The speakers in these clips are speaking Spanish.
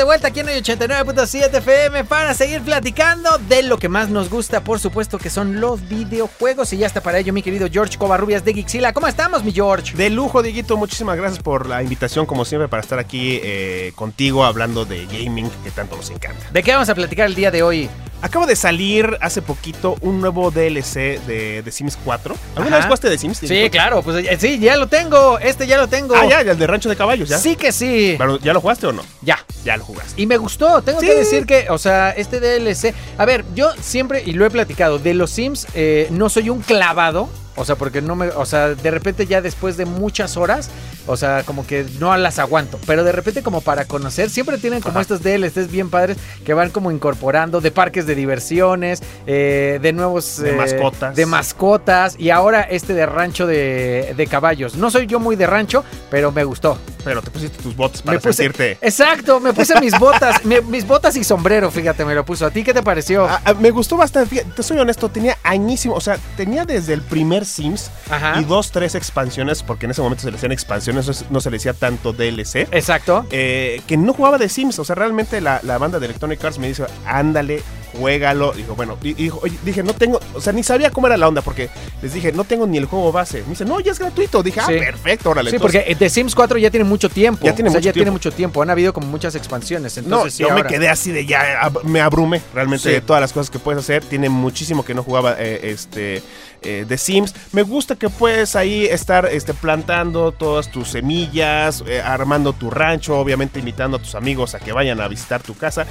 De vuelta aquí en hoy 89.7 FM para seguir platicando de lo que más nos gusta, por supuesto, que son los videojuegos. Y ya está para ello mi querido George Covarrubias de Gixila. ¿Cómo estamos, mi George? De lujo, Dieguito, muchísimas gracias por la invitación, como siempre, para estar aquí eh, contigo hablando de gaming que tanto nos encanta. ¿De qué vamos a platicar el día de hoy? Acaba de salir hace poquito un nuevo DLC de, de Sims 4. ¿Alguna Ajá. vez jugaste de Sims? Sí, claro, pues eh, sí, ya lo tengo. Este ya lo tengo. Ah, ya, el de Rancho de Caballos, ¿ya? Sí que sí. Pero, ¿Ya lo jugaste o no? Ya. Ya lo jugaste. Y me gustó, tengo Sí. que decir que, o sea, este DLC. A ver, yo siempre, y lo he platicado, de los Sims, eh, no soy un clavado. O sea, porque no me. O sea, de repente ya después de muchas horas, o sea, como que no las aguanto. Pero de repente, como para conocer, siempre tienen como Ajá. estos DLCs bien padres que van como incorporando de parques de diversiones, eh, de nuevos. De eh, mascotas. De mascotas. Y ahora este de rancho de, de caballos. No soy yo muy de rancho, pero me gustó. Pero te pusiste tus bots para Me puse- sentirte... Exacto, me puse mis botas, mi- mis botas y sombrero, fíjate, me lo puso. ¿A ti qué te pareció? Ah, ah, me gustó bastante, fíjate, te soy honesto, tenía añísimo, o sea, tenía desde el primer Sims Ajá. y dos, tres expansiones, porque en ese momento se le hacían expansiones, no se- no se le decía tanto DLC. Exacto. eh, que no jugaba de Sims. O sea, realmente la, la banda de Electronic Arts me dice, ándale, juégalo. Dijo, bueno, y, dije, no tengo, o sea, ni sabía cómo era la onda, porque les dije, no tengo ni el juego base. Me dice, no, ya es gratuito. Dije, Sí. ah, perfecto, órale. Sí, entonces- porque The Sims 4 ya tiene mucho tiempo. Ya tiene o sea, mucho ya tiene tiempo. mucho tiempo. Han habido como muchas expansiones. No, Entonces, sí, yo me quedé así de ya, ab- me abrumé realmente Sí. de todas las cosas que puedes hacer. Tiene muchísimo que no jugaba eh, este eh, de Sims. Me gusta que puedes ahí estar este, plantando todas tus semillas, eh, armando tu rancho, obviamente invitando a tus amigos a que vayan a visitar tu casa.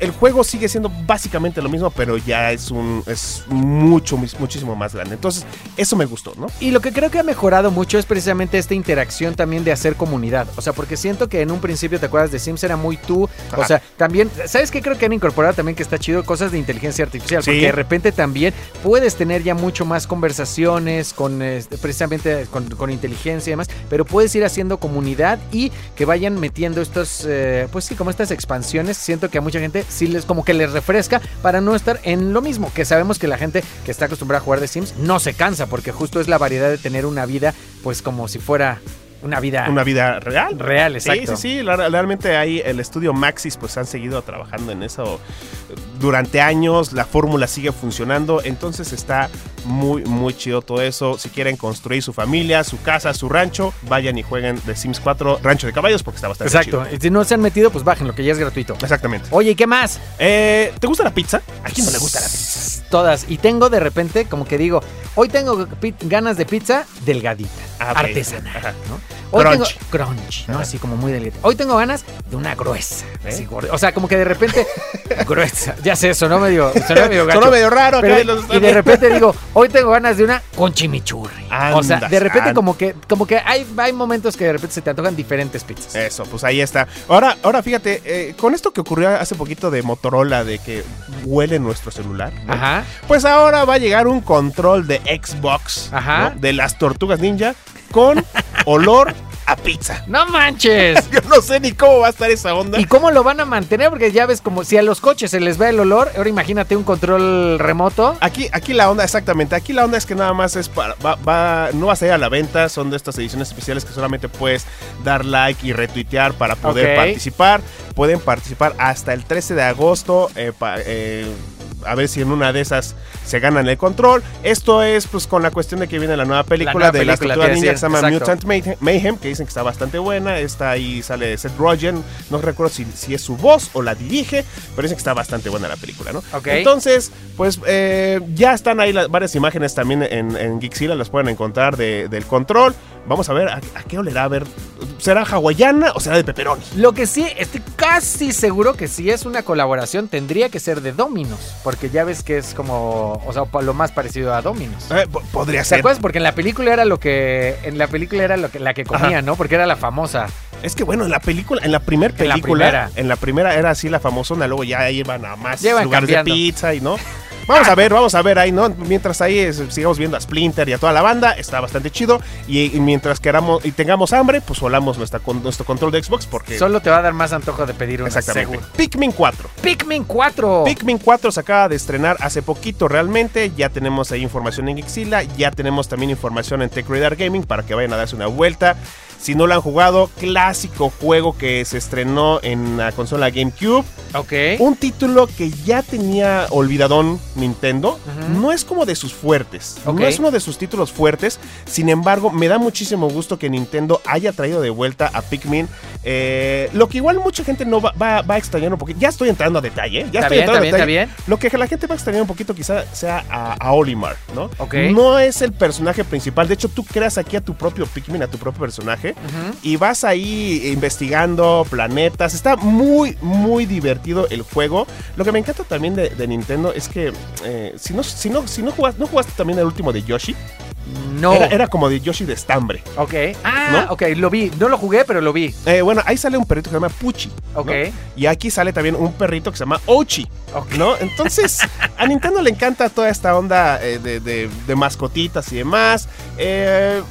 El juego sigue siendo básicamente lo mismo, pero ya es un es mucho, much- muchísimo más grande. Entonces, eso me gustó, ¿no? Y lo que creo que ha mejorado mucho es precisamente esta interacción también de hacer comunidad. O sea, porque siento que en un principio, ¿te acuerdas de Sims? Era muy tú. O sea, también, ¿sabes qué? Creo que han incorporado también que está chido cosas de inteligencia artificial. Sí. Porque de repente también puedes tener ya mucho más conversaciones con este, precisamente con, con inteligencia y demás. Pero puedes ir haciendo comunidad y que vayan metiendo estos, eh, pues sí, como estas expansiones. Siento que a mucha gente sí les como que les para no estar en lo mismo. Que sabemos que la gente que está acostumbrada a jugar de Sims no se cansa. Porque justo es la variedad de tener una vida, pues como si fuera una vida Una vida real. real, Sí, exacto. sí, sí, la- realmente ahí el estudio Maxis pues han seguido trabajando en eso durante años, la fórmula sigue funcionando, entonces está muy, muy chido todo eso. Si quieren construir su familia, su casa, su rancho, vayan y jueguen The Sims 4 Rancho de Caballos porque está bastante Exacto. chido. Y si no se han metido, pues bajen lo que ya es gratuito. Exactamente. Oye, ¿y qué más? Eh, ¿Te gusta la pizza? ¿A quién no le gusta la pizza? Todas. Y tengo de repente, como que digo, hoy tengo ganas de pizza delgadita, Ah, artesanal. ¿no? Hoy Crunch. tengo crunch, ¿no? Ajá. Así como muy delgadita. Hoy tengo ganas de una gruesa, ¿Eh? así. O sea, como que de repente gruesa. Ya sé, sonó medio, sonó medio gacho. Sonó medio raro Pero- y los- y de repente digo, hoy tengo ganas de una con chimichurri. o sea, Andas, de repente and- como que como que hay, hay momentos que de repente se te antojan diferentes pizzas. Eso, pues ahí está. Ahora, ahora fíjate, eh, con esto que ocurrió hace poquito de Motorola, de que huele nuestro celular, ¿no? Ajá. Pues ahora va a llegar un control de Xbox Ajá. ¿no? de las tortugas ninja con olor a pizza. No manches. Yo no sé ni cómo va a estar esa onda. ¿Y cómo lo van a mantener? Porque ya ves como si a los coches se les ve el olor, ahora imagínate un control remoto. Aquí, aquí la onda, exactamente. Aquí la onda es que nada más es para. Va, va- no va a salir a la venta. Son de estas ediciones especiales que solamente puedes dar like y retuitear para poder participar. Pueden participar hasta el 13 de agosto. eh, pa- eh, a ver si en una de esas se ganan el control. Esto es pues con la cuestión de que viene la nueva película nueva de tortugas te ninja que se llama Mutant Mayhem, que dicen que está bastante buena. Está ahí, sale Seth Rogen. No recuerdo si, si es su voz o la dirige, pero dicen que está bastante buena la película, ¿no? Entonces, pues eh, ya están ahí las, varias imágenes también en, en Geekzilla, las pueden encontrar de- del control. Vamos a ver a, a qué olerá, a ver. ¿Será hawaiana o será de pepperoni? Lo que sí, estoy casi seguro que si es una colaboración tendría que ser de Dominos, porque ya ves que es como, o sea, lo más parecido a Dominos. Eh, po- podría ¿Te ser. acuerdas? Porque en la película era lo que, en la película era lo que, la que comía, Ajá. ¿no? Porque era la famosa. Es que bueno, en la película, en la primer En la película, primera. en la primera era así la famosona, luego ya iban a más iban lugares cambiando. de pizza y no. Vamos a ver, vamos a ver ahí, ¿no? Mientras ahí es- sigamos viendo a Splinter y a toda la banda, está bastante chido. Y, y mientras queramos y tengamos hambre, pues volamos nuestra, con, nuestro control de Xbox porque. Solo te va a dar más antojo de pedir una exactamente. seguro. Pikmin 4. Pikmin 4. Pikmin 4 se acaba de estrenar hace poquito realmente. Ya tenemos ahí información en Xila. Ya tenemos también información en Tech Radar Gaming para que vayan a darse una vuelta. Si no lo han jugado, clásico juego que se estrenó en la consola GameCube. ok. Un título que ya tenía olvidadón Nintendo. No es como de sus fuertes. No es uno de sus títulos fuertes. Sin embargo, me da muchísimo gusto que Nintendo haya traído de vuelta a Pikmin. Eh, lo que igual mucha gente no va, va- va a extrañar un poquito. Ya estoy entrando a detalle. ¿eh? Ya Está estoy bien, entrando está a bien, detalle. está bien. Lo que la gente va a extrañar un poquito quizá sea a, a Olimar, ¿no? Ok. No es el personaje principal. De hecho, tú creas aquí a tu propio Pikmin, a tu propio personaje. Y vas ahí investigando planetas. Está muy, muy divertido el juego. Lo que me encanta también de, de Nintendo es que eh, si, no, si, no, si no, jugaste, no jugaste también el último de Yoshi, No. era, era como de Yoshi de estambre. Ok. Ah, ¿No? ok, lo vi. No lo jugué, pero lo vi. Eh, bueno, ahí sale un perrito que se llama Puchi. ¿no? Ok. Y aquí sale también un perrito que se llama Ochi. Ok. ¿No? Entonces, a Nintendo le encanta toda esta onda eh, de, de- de mascotitas y demás. Eh,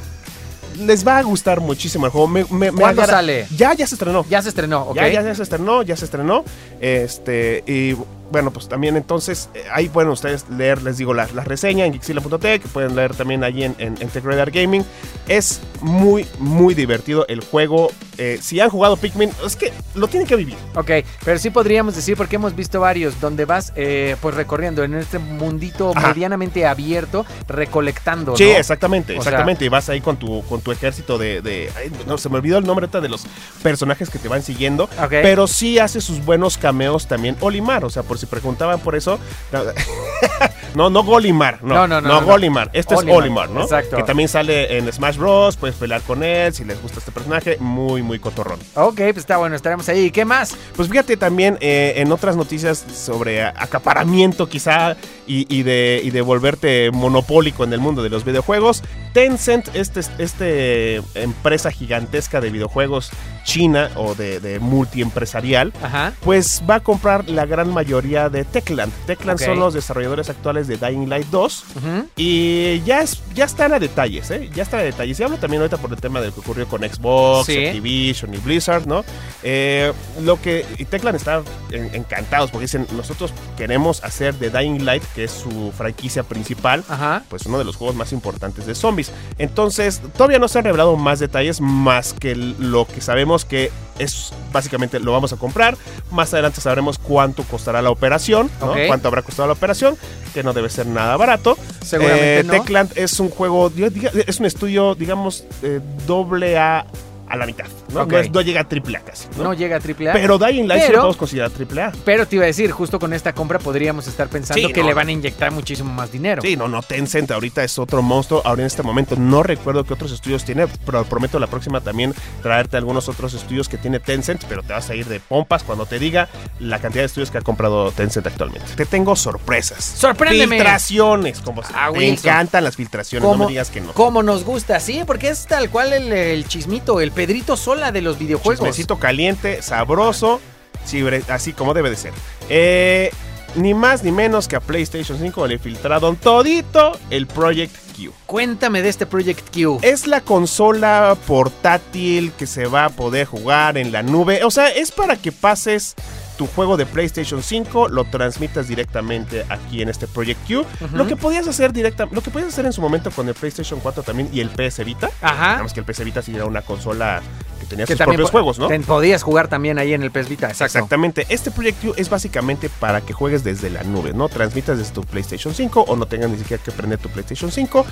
les va a gustar muchísimo el juego. Me, me- me ¿Cuándo sale? Ya, ya se estrenó. Ya se estrenó, ok. Ya, ya, ya se estrenó, ya se estrenó. Este, y bueno, pues también entonces, eh, ahí pueden ustedes leer, les digo, la, la reseña en Gixila.tech, pueden leer también allí en, en, Tech Gaming. Es muy, muy divertido el juego. Eh, si han jugado Pikmin, es que lo tienen que vivir. Ok, pero sí podríamos decir, porque hemos visto varios, donde vas eh, pues recorriendo en este mundito Ajá. medianamente abierto, recolectando. Sí, ¿no? exactamente, O exactamente. y vas ahí con tu, con tu ejército de, de- ay, no, se me olvidó el nombre de los personajes que te van siguiendo. Ok. Pero sí hace sus buenos cameos también Olimar. O sea, por si preguntaban por eso. No, no Golimar. No, No, no, no, no, no, no. Golimar. Este Olimar, es Olimar, ¿no? exacto. Que también sale en Smash Bros. Puedes pelear con él si les gusta este personaje. Muy, muy cotorrón. Ok, pues está bueno, estaremos ahí. ¿Y qué más? Pues fíjate también eh, en otras noticias sobre acaparamiento quizá y, y de, y de volverte monopólico en el mundo de los videojuegos. Tencent, este, este empresa gigantesca de videojuegos china o de, de multiempresarial, Ajá. pues va a comprar la gran mayoría de Techland. Techland Ok. son los desarrolladores actuales de Dying Light 2. Ujú. Y ya, es, ya están a detalles, ¿eh? Ya están a detalles. Y hablo también ahorita por el tema de lo que ocurrió con Xbox, Sí. Activision y Blizzard, ¿no? Eh, lo que. Y Techland está en- encantados porque dicen: Nosotros queremos hacer de Dying Light, que es su franquicia principal, Ajá. pues uno de los juegos más importantes de zombies. Entonces, todavía no se han revelado más detalles, más que lo que sabemos que es básicamente lo vamos a comprar. Más adelante sabremos cuánto costará la operación, ¿no? Cuánto habrá costado la operación, que no debe ser nada barato. Seguramente Eh, no. Techland es un juego, es un estudio, digamos, eh, doble A a la mitad. ¿No? Ok. No, es- no llega a triple A casi. ¿no? No llega a AAA. Pero Dying Light sí Pero- lo podemos considerar triple A. Pero te iba a decir, justo con esta compra podríamos estar pensando Sí, que le van a inyectar muchísimo más dinero. Sí, no, no, Tencent ahorita es otro monstruo. Ahora en este momento no recuerdo qué otros estudios tiene, pero prometo la próxima también traerte algunos otros estudios que tiene Tencent, pero te vas a ir de pompas cuando te diga la cantidad de estudios que ha comprado Tencent actualmente. Te tengo sorpresas. ¡Sorpréndeme! Filtraciones, como se- Ah, Wilson. encantan las filtraciones, no me digas que no. Como nos gusta, sí, porque es tal cual el, el chismito, el Pedrito Sola de los videojuegos. Chismecito caliente, sabroso, sí, bre- así como debe de ser. Eh, ni más ni menos que a PlayStation 5 le filtraron todito el Project Q. Cuéntame de este Project Q. Es la consola portátil que se va a poder jugar en la nube. O sea, es para que pases tu juego de PlayStation 5, lo transmitas directamente aquí en este Project Q. Lo que podías hacer directa, lo que podías hacer en su momento con el PlayStation 4 también y el PS Vita. Ajá. Nada más que el PS Vita sí era una consola tenía Que sus también propios juegos, ¿no? te- podías jugar también ahí en el PES Vita. Exactamente. Este Project Q es básicamente para que juegues desde la nube, ¿no? Transmitas desde tu PlayStation 5 o no tengas ni siquiera que prender tu PlayStation 5.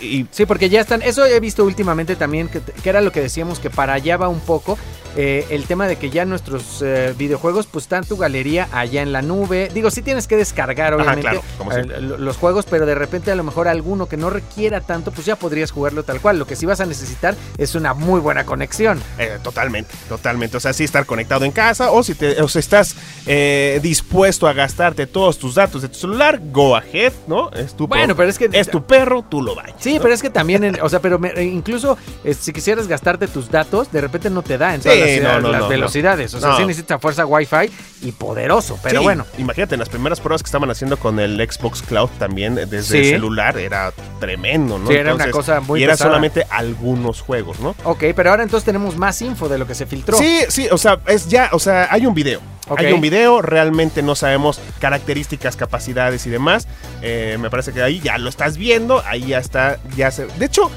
Y Sí, porque ya están, eso he visto últimamente también, que, que era lo que decíamos, que para allá va un poco, eh, el tema de que ya nuestros eh, videojuegos pues están tu galería allá en la nube. Digo, sí tienes que descargar obviamente claro, como eh, los juegos, pero de repente a lo mejor alguno que no requiera tanto, pues ya podrías jugarlo tal cual. Lo que sí vas a necesitar es una muy buena conexión. Eh, totalmente, totalmente. O sea, sí estar conectado en casa o si te, o sea, estás eh, dispuesto a gastarte todos tus datos de tu celular, go ahead, ¿no? Es tu, Bueno, pero es que- es tu perro, tú lo vayas. Sí, ¿no? pero es que también, en- o sea, pero me- incluso eh, si quisieras gastarte tus datos, de repente no te da en todas Sí, las, no, no, las no, velocidades. O sea, sí necesitas fuerza Wi-Fi y poderoso, pero Sí, bueno. Imagínate, en las primeras pruebas que estaban haciendo con el Xbox Cloud también desde Sí. el celular era tremendo, ¿no? Sí, era una cosa muy Y era pesada. solamente algunos juegos, ¿no? Ok, pero ahora entonces tenemos más info de lo que se filtró. Sí, sí, o sea, es ya, o sea, hay un video. Hay un video, realmente no sabemos características, capacidades y demás. Eh, me parece que ahí ya lo estás viendo, ahí ya está, ya se... De hecho,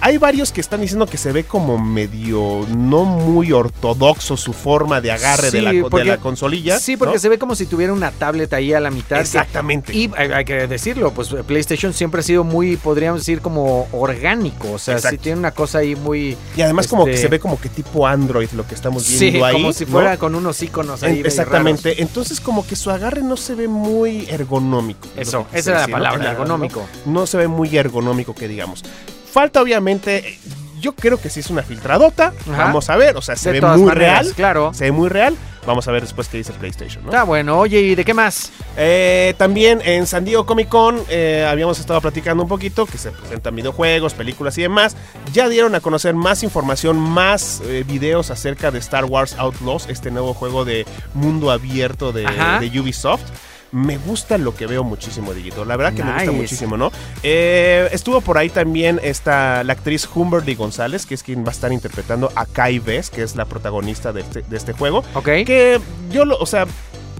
hay varios que están diciendo que se ve como medio no muy ortodoxo su forma de agarre de, Sí, la, de porque- la consolilla. Sí, porque ¿no? se ve como si tuviera una tablet ahí a la mitad. que- Exactamente. Y hay, hay que decirlo, pues PlayStation siempre ha sido muy, podríamos decir, como orgánico. O sea, sí tiene una cosa ahí muy. Y además como que este, se ve como que tipo Android lo que estamos Sí, viendo ahí. como si ¿no? fuera con unos iconos ahí. En- exactamente. Entonces como que su agarre no se ve muy ergonómico. Eso, esa era la palabra, ergonómico. No se ve muy ergonómico que digamos. Falta obviamente, yo creo que sí es una filtradota. Ajá. Vamos a ver, o sea, se De ve muy maneras, real. Claro. Se ve muy real. Vamos a ver después qué dice PlayStation, ¿no? Está bueno. Oye, ¿y de qué más? Eh, también en San Diego Comic Con eh, habíamos estado platicando un poquito que se presentan videojuegos, películas y demás. Ya dieron a conocer más información, más eh, videos acerca de Star Wars Outlaws, este nuevo juego de mundo abierto de Ubisoft. Me gusta lo que veo muchísimo, Digito. La verdad que me gusta muchísimo, ¿no? Eh, estuvo por ahí también esta, la actriz Humberly González, que es quien va a estar interpretando a Kai Vess, que es la protagonista de este, de este juego. Ok. Que yo lo, o sea,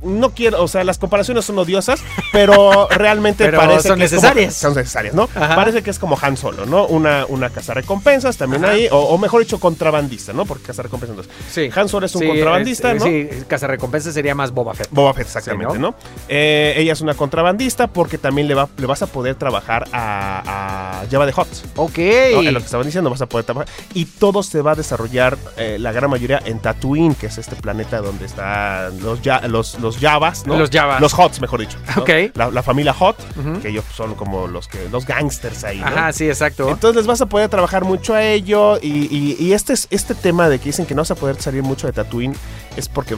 no quiero, o sea, las comparaciones son odiosas, pero realmente Pero parece son que es como- necesarias. son necesarias, ¿no? Ajá. Parece que es como Han Solo, ¿no? Una, una recompensas también Ajá. ahí, o, o mejor dicho, contrabandista, ¿no? Porque recompensas entonces. Sí. Han Solo es un Sí, contrabandista, es- ¿no? Sí, Recompensa sería más Boba Fett. Boba Fett, exactamente, Sí, ¿no? Eh, ella es una contrabandista porque también le, va, le vas a poder trabajar a, a Java de Hot. Ok. ¿no? Lo que estaban diciendo, vas a poder trabajar. Y todo se va a desarrollar, eh, la gran mayoría, en Tatooine, que es este planeta donde están los, ya, los, los Javas, ¿no? Los Javas. Los Hots, mejor dicho. ¿no? Ok. La, la familia Hot, que ellos son como los que los gangsters ahí, ¿no? Ajá, sí, exacto. Entonces les vas a poder trabajar mucho a ello y, y- y este, es, este tema de que dicen que no vas a poder salir mucho de Tatooine es porque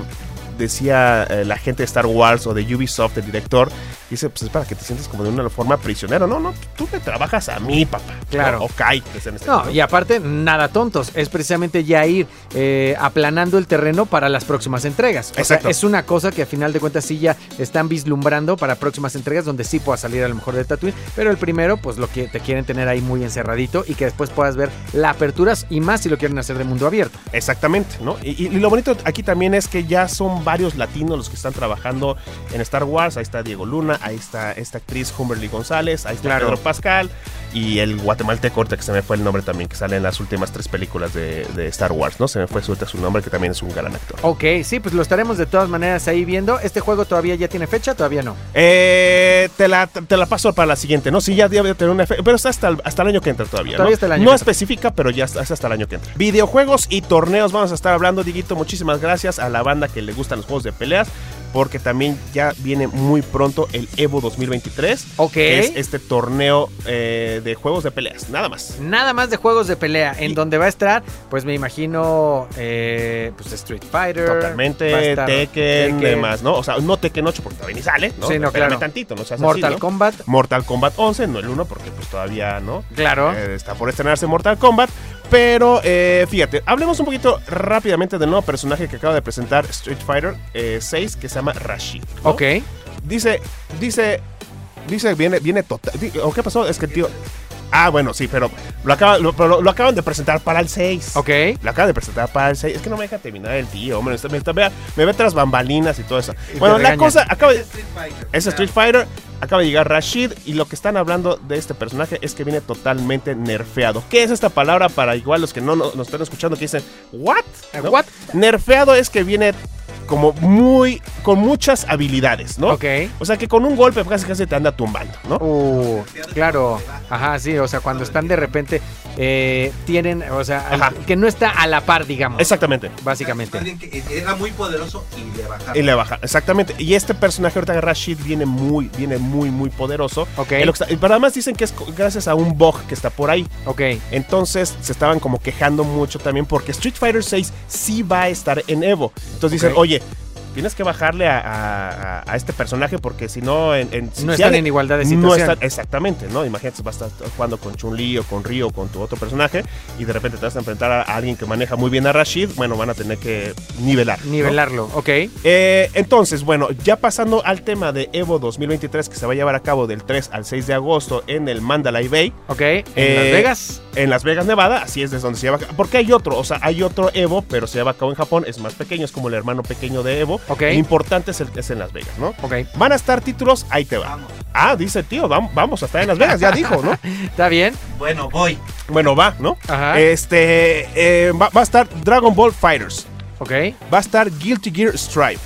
decía eh, la gente de Star Wars o de Ubisoft, el director, dice, pues es para que te sientas como de una forma prisionero. No, no, tú me trabajas a mí, papá. Claro. ¿no? O Kai, que es en este No, y aparte, nada tontos. Es precisamente ya ir eh, aplanando el terreno para las próximas entregas. O sea, Exacto. es una cosa que a final de cuentas sí ya están vislumbrando para próximas entregas donde sí pueda salir a lo mejor de Tatooine. Pero el primero, pues lo que te quieren tener ahí muy encerradito y que después puedas ver la aperturas y más si lo quieren hacer de mundo abierto. Exactamente, ¿no? Y lo bonito aquí también es que ya son varios latinos los que están trabajando en Star Wars. Ahí está Diego Luna, ahí está esta actriz Humberly González, ahí está Claro. Pedro Pascal y el guatemalteco, que se me fue el nombre también, que sale en las últimas tres películas de, de Star Wars, ¿no? Se me fue suelta su nombre, que también es un gran actor. Ok, sí, pues lo estaremos de todas maneras ahí viendo. ¿Este juego todavía ya tiene fecha? Todavía no. Eh, te, la, te la paso para la siguiente, ¿no? Sí, ya debe tener una fe, pero está hasta el, hasta el año que entra todavía, Todavía ¿no? hasta el año no específica, pero ya está, es hasta el año que entra. Videojuegos y torneos vamos a estar hablando, Diguito. Muchísimas gracias a la banda que le gustan los juegos de peleas, porque también ya viene muy pronto el Evo 2023. Ok. que es este torneo eh, de juegos de peleas, nada más. Nada más de juegos de pelea, en Y- donde va a estar, pues me imagino, eh, pues Street Fighter. Totalmente, Tekken, demás, ¿no? O sea, no Tekken 8 porque todavía ni sale, ¿no? Sí, no, claro. tantito, no seas así, Mortal ¿no? Kombat, Mortal Kombat 11, no el 1 porque pues todavía, ¿no? claro. Eh, está por estrenarse Mortal Kombat. Pero eh, fíjate, hablemos un poquito rápidamente del nuevo personaje que acaba de presentar Street Fighter eh, 6 que se llama Rashid. ¿no? ok. Dice, dice, dice, viene, viene total. di- ¿O qué pasó? Es que el tío. Ah, bueno, sí, pero lo, acaba- lo- pero lo acaban de presentar para el 6. Ok. Lo acaban de presentar para el 6. Es que no me deja terminar el tío, hombre. Me, vea- me ve tras bambalinas y todo eso. Y Bueno, la cosa acaba de. Es Street Fighter. Acaba de llegar Rashid y lo que están hablando de este personaje es que viene totalmente nerfeado. ¿Qué es esta palabra para igual los que no no- nos están escuchando que dicen, ¿what? Eh, ¿No? what? Nerfeado es que viene como muy, con muchas habilidades, ¿no? Ok. O sea, que con un golpe casi casi te anda tumbando, ¿no? Uh, claro. Ajá, sí, o sea, cuando están de repente, eh, tienen, o sea, al- Ajá. que no está a la par, digamos. Exactamente. Básicamente. Alguien que era muy poderoso y le bajaron. Y le baja, exactamente. Y este personaje ahorita Rashid viene muy, viene muy, muy poderoso. Ok. En lo que está- Pero además dicen que es gracias a un bug que está por ahí. Ok. Entonces se estaban como quejando mucho también porque Street Fighter 6 sí va a estar en Evo. Entonces dicen, Ok. Oye, tienes que bajarle a, a- este personaje porque si no, en, No están en igualdad de No situación. exactamente, ¿no? Imagínate, vas a estar jugando con Chun-Li o con Ryo o con tu otro personaje y de repente te vas a enfrentar a alguien que maneja muy bien a Rashid. Bueno, van a tener que nivelar. ¿no? Nivelarlo, ok. Eh, entonces, bueno, ya pasando al tema de Evo 2023 que se va a llevar a cabo del 3 al 6 de agosto en el Mandalay Bay, Ok. En Eh, Las Vegas. En Las Vegas, Nevada, así es desde donde se lleva. Porque hay otro, o sea, hay otro Evo, pero se lleva a cabo en Japón, es más pequeño, es como el hermano pequeño de Evo. Ok. El importante es el que es en Las Vegas, ¿no? Ok. Van a estar títulos, ahí te va. Vamos. Ah, dice tío, vam- vamos a estar en Las Vegas, ya dijo, ¿no? ¿Está bien? Bueno, voy. Bueno, va, ¿no? Ajá. Este, eh, va, va a estar Dragon Ball Fighters, Ok. va a estar Guilty Gear Strive,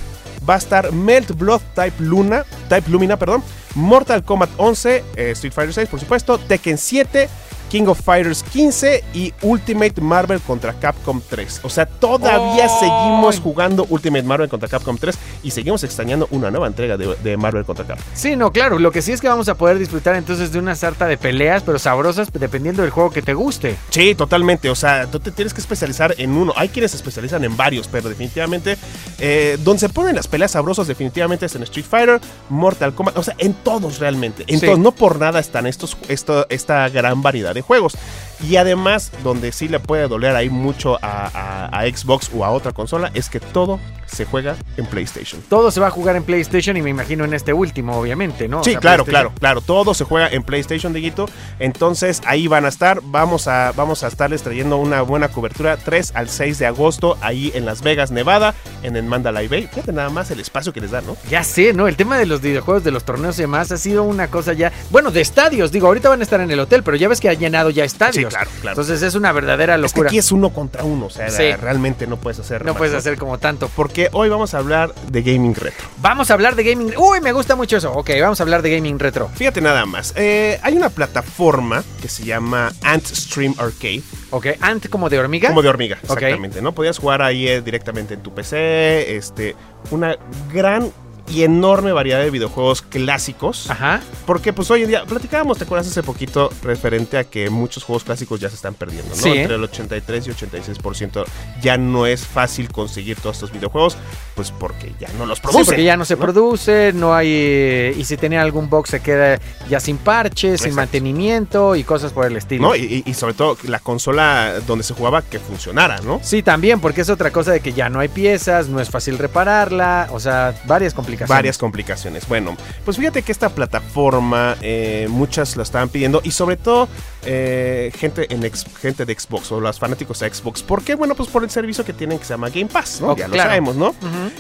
va a estar Melt Blood Type Luna, Type Lumina, perdón, Mortal Kombat 11, eh, Street Fighter 6, por supuesto, Tekken 7, King of Fighters 15 y Ultimate Marvel contra Capcom 3. O sea, todavía seguimos jugando Ultimate Marvel contra Capcom 3 y seguimos extrañando una nueva entrega de, de Marvel contra Capcom. Sí, no, claro. Lo que sí es que vamos a poder disfrutar entonces de una sarta de peleas, pero sabrosas, dependiendo del juego que te guste. Sí, totalmente. O sea, tú te tienes que especializar en uno. Hay quienes se especializan en varios, pero definitivamente eh, donde se ponen las peleas sabrosas definitivamente es en Street Fighter, Mortal Kombat, o sea, en todos realmente. En Sí. todos, no por nada están estos, esto, esta gran variedad de juegos. Y además, donde sí le puede doler ahí mucho a, a- a Xbox o a otra consola, es que todo se juega en PlayStation. Todo se va a jugar en PlayStation y me imagino en este último, obviamente, ¿no? O Sí, sea, claro, claro, claro. Todo se juega en PlayStation, Diguito. Entonces ahí van a estar. Vamos a, vamos a estarles trayendo una buena cobertura 3 al 6 de agosto ahí en Las Vegas, Nevada, en el Mandalay Bay. Fíjate nada más el espacio que les dan, ¿no? Ya sé, ¿no? El tema de los videojuegos, de los torneos y demás, ha sido una cosa ya. Bueno, de estadios, digo, ahorita van a estar en el hotel, pero ya ves que ha llenado ya estadios. Sí, claro, claro. Entonces es una verdadera Es que locura. aquí es uno contra uno, o sea, Sí. realmente no puedes hacer No más, puedes hacer como tanto. Porque hoy vamos a hablar de gaming retro. Vamos a hablar de gaming. Uy, me gusta mucho eso. Ok, vamos a hablar de gaming retro. Fíjate nada más, eh, hay una plataforma que se llama Antstream Arcade, Ok, Ant como de hormiga. como de hormiga, exactamente, ¿no? Podías jugar ahí eh, directamente en tu PC, este, una gran y enorme variedad de videojuegos clásicos. Ajá. Porque pues hoy en día, platicábamos, ¿te acuerdas hace poquito referente a que muchos juegos clásicos ya se están perdiendo, ¿no? Sí. Entre el 83 y 86% ya no es fácil conseguir todos estos videojuegos, pues porque ya no los Sí, producen. porque ya no se produce, no hay. eh, Y si tenía algún box, se queda ya sin parches, sin mantenimiento y cosas por el estilo. ¿no? Y sobre todo la consola donde se jugaba que funcionara, ¿no? Sí, también, porque es otra cosa de que ya no hay piezas, no es fácil repararla, o sea, varias complicaciones. Varias complicaciones. Bueno, pues fíjate que esta plataforma eh, muchas la estaban pidiendo y sobre todo eh, gente, en ex- gente de Xbox o los fanáticos a Xbox. ¿Por qué? Bueno, pues por el servicio que tienen que se llama Game Pass, ¿no? Ya lo sabemos, ¿no?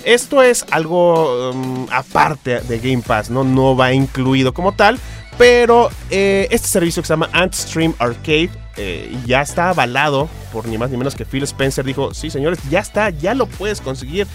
Esto es algo um, aparte de Game Pass, ¿no? No va incluido como tal. Pero eh, este servicio que se llama Antstream Arcade eh, ya está avalado por ni más ni menos que Phil Spencer. Dijo, sí señores, ya está, ya lo puedes conseguir.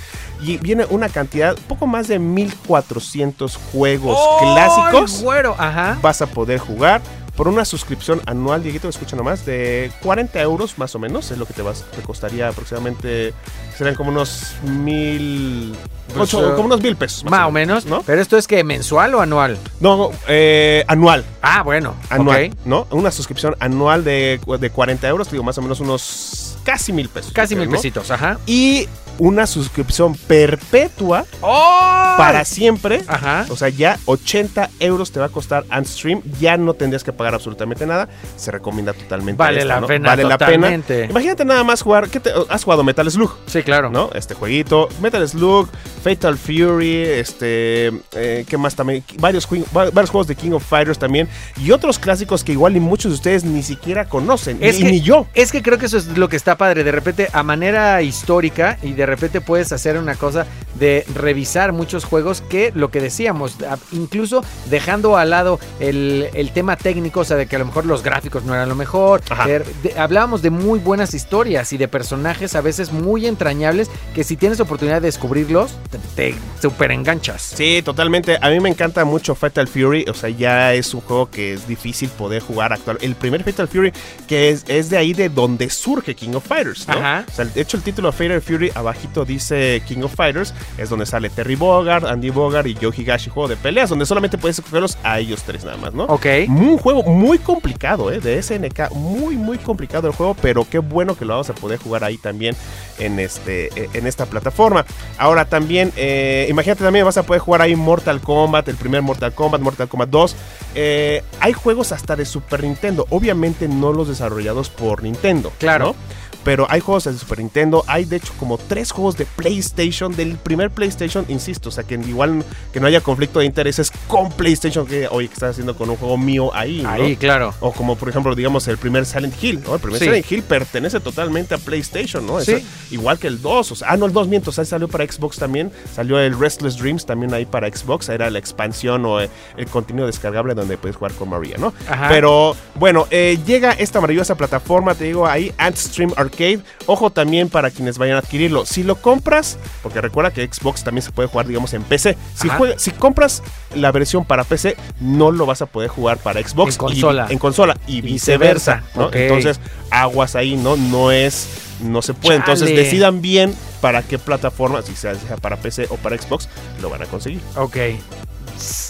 Y viene una cantidad, poco más de 1400 juegos ¡Ay, clásicos. güero! Ajá. Vas a poder jugar por una suscripción anual, Dieguito, escucha nomás, de 40 euros más o menos. Es lo que te, vas, te costaría aproximadamente, serán como unos mil... Pues, ocho- como unos mil pesos. Más o menos, ¿no? Pero esto es que mensual o anual. No, eh, anual. Ah, bueno. Anual. ¿no? Una suscripción anual de, de 40 euros, digo, más o menos unos casi mil pesos. Casi mil pesitos, ajá. Y una suscripción perpetua ¡Oh! para siempre. Ajá. O sea, ya 80 euros te va a costar Antstream. Ya no tendrías que pagar absolutamente nada. Se recomienda totalmente. Vale esta, la ¿no? pena, Vale la pena. Imagínate nada más jugar. ¿qué te- ¿Has jugado Metal Slug? Sí, claro. ¿No? Este jueguito. Metal Slug, Fatal Fury, este. eh, ¿Qué más también? Varios, varios juegos de King of Fighters también. Y otros clásicos que igual y muchos de ustedes ni siquiera conocen. Es que- ni yo. Es que creo que eso es lo que está padre. De repente, a manera histórica y de repente puedes hacer una cosa de revisar muchos juegos que lo que decíamos, incluso dejando al lado el, el tema técnico, o sea, de que a lo mejor los gráficos no eran lo mejor. De- hablábamos de muy buenas historias y de personajes a veces muy entrañables que si tienes oportunidad de descubrirlos, te, te super enganchas. Sí, totalmente. A mí me encanta mucho Fatal Fury. O sea, ya es un juego que es difícil poder jugar actual. El primer Fatal Fury, que es, es de ahí de donde surge King of Fighters, ¿no? Ajá. O sea, de hecho, el título Fatal Fury, abajito dice King of Fighters, es donde sale Terry Bogard, Andy Bogard y Joe Higashi, juego de peleas, donde solamente puedes escogerlos a ellos tres nada más, ¿no? Ok. Un juego muy complicado, ¿eh? De SNK, muy, muy complicado el juego, pero qué bueno que lo vamos a poder jugar ahí también en, este, eh, en esta plataforma. Ahora también, eh, imagínate también vas a poder jugar ahí Mortal Kombat, el primer Mortal Kombat, Mortal Kombat 2. Eh, hay juegos hasta de Super Nintendo, obviamente no los desarrollados por Nintendo. Claro. ¿no? Pero hay juegos de Super Nintendo, hay de hecho como tres juegos de PlayStation, del primer PlayStation, insisto, o sea que igual que no haya conflicto de intereses con PlayStation, que oye, que estás haciendo con un juego mío ahí, ¿no? Ahí, claro. O como por ejemplo, digamos, el primer Silent Hill, ¿no? El primer Sí. Silent Hill pertenece totalmente a PlayStation, ¿no? Sí. Eso- igual que el 2, o sea, ah, no, el 2 miento, o sea, salió para Xbox también, salió el Restless Dreams también ahí para Xbox, era la expansión o eh, el contenido descargable donde puedes jugar con María, ¿no? Ajá. Pero bueno, eh, llega esta maravillosa plataforma, te digo ahí, Antstream Arcade, ojo también para quienes vayan a adquirirlo, si lo compras, porque recuerda que Xbox también se puede jugar, digamos, en PC, si, Ajá. juega- si compras la versión para PC, no lo vas a poder jugar para Xbox En consola. y, en consola y viceversa, viceversa, ¿no? ok. Entonces, aguas ahí, ¿no? No es, no se puede. Entonces, decidan bien para qué plataforma, si sea sea para PC o para Xbox, lo van a conseguir. Ok.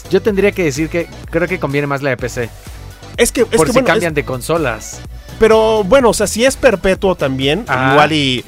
Yo tendría que decir que creo que conviene más la de PC. Es que, es por que si bueno, cambian es- de consolas. Pero bueno, o sea, si es perpetuo también, Ajá. igual y,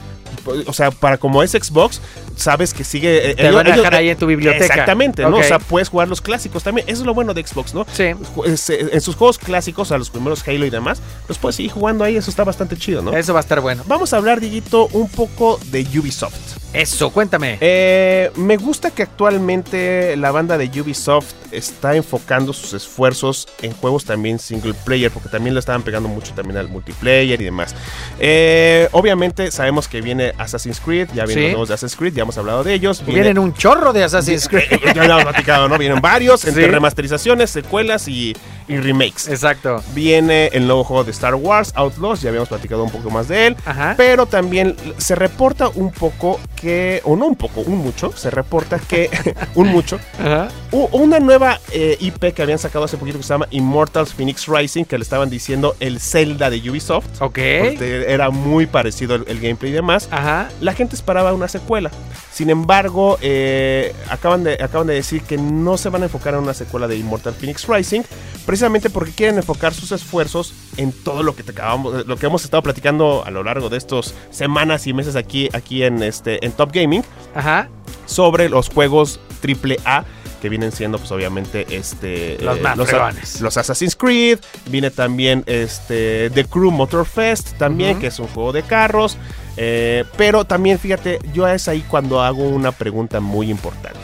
o sea, para como es Xbox, sabes que sigue. eh, Te ellos- van a dejar ellos- ahí en tu biblioteca. Exactamente, ¿no? O sea, puedes jugar los clásicos también. Eso es lo bueno de Xbox, ¿no? Sí. Eh, En sus juegos clásicos, a los primeros Halo y demás, los puedes seguir jugando ahí. Eso está bastante chido, ¿no? Eso va a estar bueno. Vamos a hablar, Diguito, un poco de Ubisoft. Eso, cuéntame. Eh, me gusta que actualmente la banda de Ubisoft está enfocando sus esfuerzos en juegos también single player, porque también le estaban pegando mucho también al multiplayer y demás. Eh, obviamente sabemos que viene Assassin's Creed, ya vienen Sí. los nuevos de Assassin's Creed, ya hemos hablado de ellos. Viene- Vienen un chorro de Assassin's Creed. Eh, ya lo hemos platicado, ¿no? Vienen varios, entre Sí. remasterizaciones, secuelas y, y remakes. Exacto. Viene el nuevo juego de Star Wars, Outlaws, ya habíamos platicado un poco más de él. Ajá. Pero también se reporta un poco que, o no un poco, un mucho, se reporta que, un mucho, Ajá. una nueva eh, IP que habían sacado hace poquito que se llama Immortals Phoenix Rising, que le estaban diciendo el Zelda de Ubisoft. Ok. era muy parecido el, el gameplay y demás. Ajá. La gente esperaba una secuela. Sin embargo, eh, acaban, de, acaban de decir que no se van a enfocar en una secuela de Immortal Phoenix Rising, precisamente porque quieren enfocar sus esfuerzos en todo lo que te acabamos, lo que hemos estado platicando a lo largo de estas semanas y meses aquí, aquí en este en Top Gaming. Ajá. sobre los juegos AAA que vienen siendo pues obviamente este Los más los, los Assassin's Creed, viene también este The Crew Motor Fest también que es un juego de carros, eh, pero también fíjate, yo es ahí cuando hago una pregunta muy importante.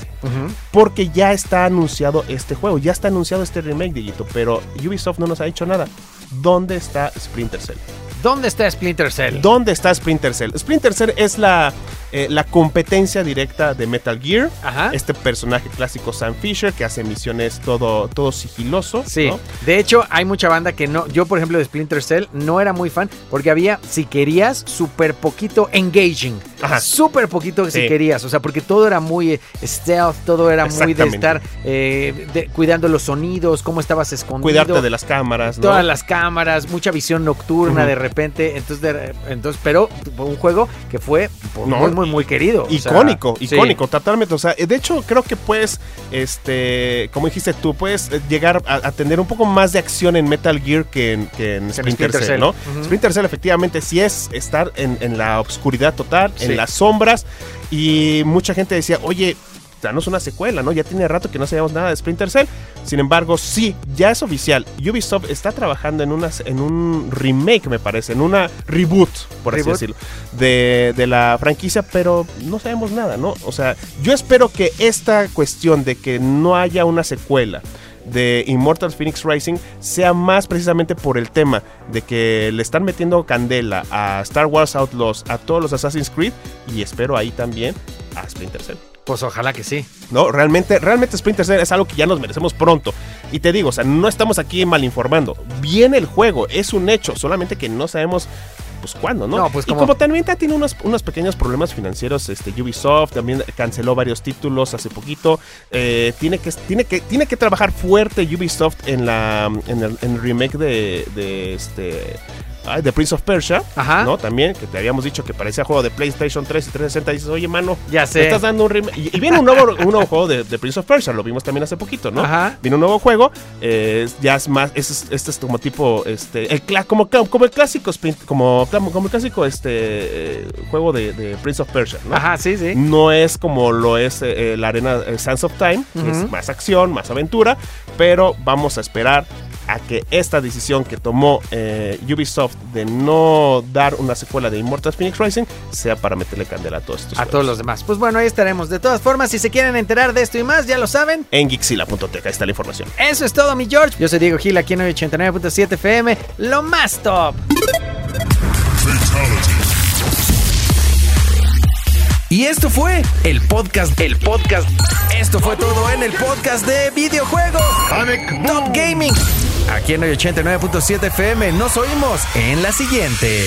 Porque ya está anunciado este juego, ya está anunciado este remake, Dieguito, pero Ubisoft no nos ha dicho nada. ¿Dónde está Splinter Cell? ¿Dónde está Splinter Cell? ¿Dónde está Splinter Cell? Splinter Cell es la, eh, la competencia directa de Metal Gear. Ajá. Este personaje clásico Sam Fisher que hace misiones todo, todo sigiloso. Sí, ¿no? de hecho hay mucha banda que no, yo por ejemplo de Splinter Cell no era muy fan porque había, si querías, súper poquito engaging, súper poquito si Sí. querías, o sea, porque todo era muy eh, stealth, todo era muy de estar eh, de- cuidando los sonidos, cómo estabas escondido. Cuidarte de las cámaras, ¿no? Todas las cámaras, mucha visión nocturna de repente, entonces, de- entonces, pero un juego que fue pues, No, muy, muy, muy querido. o sea, Icónico, sí. icónico, totalmente. O sea, de hecho, creo que puedes, este, como dijiste tú, puedes eh, llegar a, a tener un poco más de acción en Metal Gear que en, que en Splinter, Cell, Cell. ¿no? Ujú. Splinter Cell, efectivamente, sí es estar en, en la oscuridad total, Sí. en las sombras. Y mucha gente decía, oye, danos una secuela, ¿no? Ya tiene rato que no sabíamos nada de Splinter Cell. Sin embargo, sí, ya es oficial. Ubisoft está trabajando en, una, en un remake, me parece, en una reboot, por así decirlo, de, de la franquicia, pero no sabemos nada, ¿no? O sea, yo espero que esta cuestión de que no haya una secuela de Immortal Phoenix Rising sea más precisamente por el tema de que le están metiendo candela a Star Wars Outlaws, a todos los Assassin's Creed y espero ahí también a Splinter Cell. Pues ojalá que sí. No, realmente, realmente Splinter Cell es algo que ya nos merecemos pronto. Y te digo, o sea, no estamos aquí mal informando. Viene el juego, es un hecho, solamente que no sabemos pues cuándo, ¿no? No, pues, y como- también tiene unos, unos pequeños problemas financieros, este Ubisoft también canceló varios títulos hace poquito. eh, tiene, que, tiene, que, tiene que trabajar fuerte Ubisoft en la en el, en el remake de, de este ay, de Prince of Persia, Ajá. ¿no? También, que te habíamos dicho que parecía juego de PlayStation 3 y 360. Y dices, oye, mano, Ya sé. me estás dando un remake. Y, y viene un nuevo, un nuevo juego de, de Prince of Persia, lo vimos también hace poquito, ¿no? Ajá. Viene un nuevo juego, eh, ya es más, este es, es como tipo, este, el como, como el clásico, como, como el clásico, este, eh, juego de, de Prince of Persia, ¿no? Ajá, sí, sí. No es como lo es eh, la arena Sands of Time, que Ujú. es más acción, más aventura, pero vamos a esperar a que esta decisión que tomó eh, Ubisoft de no dar una secuela de Immortal Phoenix Rising sea para meterle candela a todos estos A juegos. todos los demás. Pues bueno, ahí estaremos. De todas formas, si se quieren enterar de esto y más, ya lo saben. En Geekzilla.tech, ahí está la información. Eso es todo, mi George. Yo soy Diego Gil, aquí en 89.7 FM. Lo más top. Y esto fue el podcast, el podcast. Esto fue todo en el podcast de videojuegos. Top Gaming. Aquí en 89.7 FM. Nos oímos en la siguiente.